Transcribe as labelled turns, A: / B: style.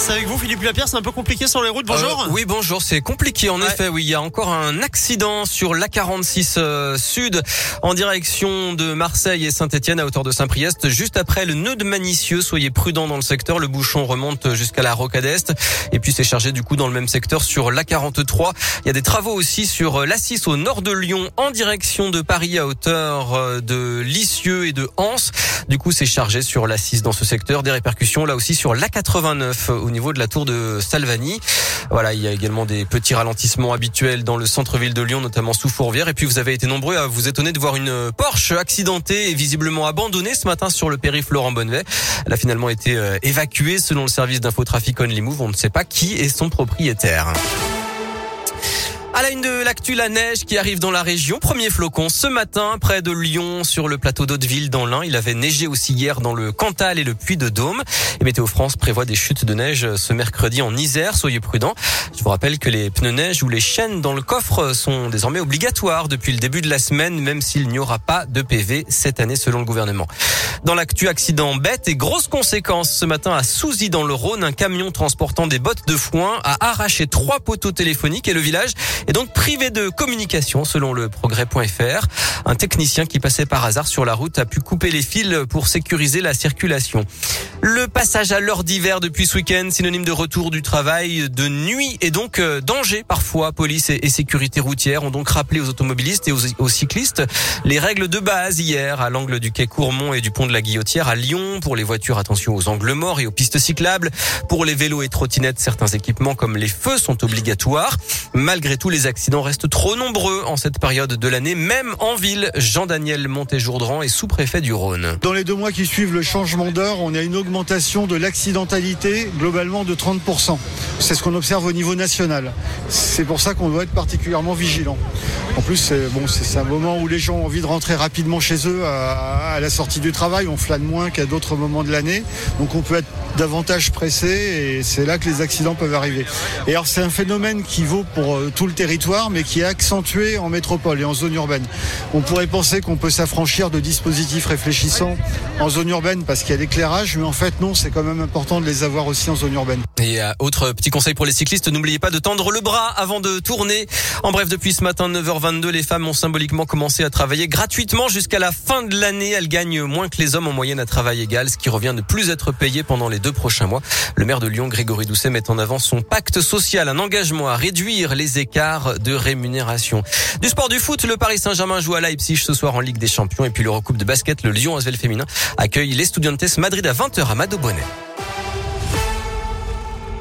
A: C'est avec vous, Philippe Lapierre. C'est un peu compliqué sur les routes. Bonjour.
B: Euh, oui, bonjour. C'est compliqué. En effet, oui, il y a encore un accident sur l'A46 euh, Sud en direction de Marseille et Saint-Etienne à hauteur de Saint-Priest, juste après le nœud de Manicieux. Soyez prudents dans le secteur. Le bouchon remonte jusqu'à la Rocade Est. Et puis c'est chargé du coup dans le même secteur sur l'A43. Il y a des travaux aussi sur l'A6 au nord de Lyon en direction de Paris à hauteur euh, de Lisieux et de Anse. Du coup, c'est chargé sur l'A6 dans ce secteur. Des répercussions là aussi sur l'A89 au niveau de la tour de Salvani. Voilà, il y a également des petits ralentissements habituels dans le centre-ville de Lyon, notamment sous Fourvière. Et puis vous avez été nombreux à vous étonner de voir une Porsche accidentée et visiblement abandonnée ce matin sur le périph' Laurent Bonnevet. Elle a finalement été euh, évacuée selon le service d'infotrafic Only Move. On ne sait pas qui est son propriétaire. À la une de l'actu, la neige qui arrive dans la région. Premier flocon ce matin près de Lyon sur le plateau d'Hauteville dans l'Ain. Il avait neigé aussi hier dans le Cantal et le Puy-de-Dôme. Et Météo France prévoit des chutes de neige ce mercredi en Isère. Soyez prudents. Je vous rappelle que les pneus neige ou les chaînes dans le coffre sont désormais obligatoires depuis le début de la semaine, même s'il n'y aura pas de PV cette année selon le gouvernement. Dans l'actu, accident bête et grosses conséquences ce matin à Souzy dans le Rhône. Un camion transportant des bottes de foin a arraché trois poteaux téléphoniques et le village et donc privé de communication selon le progrès.fr. Un technicien qui passait par hasard sur la route a pu couper les fils pour sécuriser la circulation. Le passage à l'heure d'hiver depuis ce week-end, synonyme de retour du travail de nuit et donc euh, danger parfois. Police et sécurité routière ont donc rappelé aux automobilistes et aux, cyclistes les règles de base hier à l'angle du quai Courmont et du pont de la Guillotière à Lyon. Pour les voitures, attention aux angles morts et aux pistes cyclables. Pour les vélos et trottinettes, certains équipements comme les feux sont obligatoires. Malgré tout, les accidents restent trop nombreux en cette période de l'année, même en ville. Jean-Daniel Montéjourdran est sous-préfet du Rhône.
C: Dans les deux mois qui suivent le changement d'heure, on a une augmentation de l'accidentalité globalement de 30%. C'est ce qu'on observe au niveau national. C'est pour ça qu'on doit être particulièrement vigilant. En plus, c'est bon, un moment où les gens ont envie de rentrer rapidement chez eux à, à la sortie du travail. On flâne moins qu'à d'autres moments de l'année. Donc on peut être davantage pressé et c'est là que les accidents peuvent arriver. Et alors c'est un phénomène qui vaut pour euh, tout le territoire mais qui est accentué en métropole et en zone urbaine. On pourrait penser qu'on peut s'affranchir de dispositifs réfléchissants en zone urbaine parce qu'il y a l'éclairage mais en fait non, c'est quand même important de les avoir aussi en zone urbaine.
B: Et euh, autre petit conseil pour les cyclistes, n'oubliez pas de tendre le bras avant de tourner. En bref, depuis ce matin 9h22, les femmes ont symboliquement commencé à travailler gratuitement jusqu'à la fin de l'année. Elles gagnent moins que les hommes en moyenne à travail égal, ce qui revient de plus être payé pendant les deux prochains mois. Le maire de Lyon, Grégory Doucet, met en avant son pacte social, un engagement à réduire les écarts de rémunération. Du sport du foot, le Paris Saint-Germain joue à Leipzig ce soir en Ligue des Champions et puis l'Eurocoupe de basket, le Lyon Asvel féminin accueille les Studiantes Madrid à 20h à Mado Bonnet.